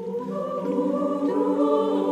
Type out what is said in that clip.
Ooh.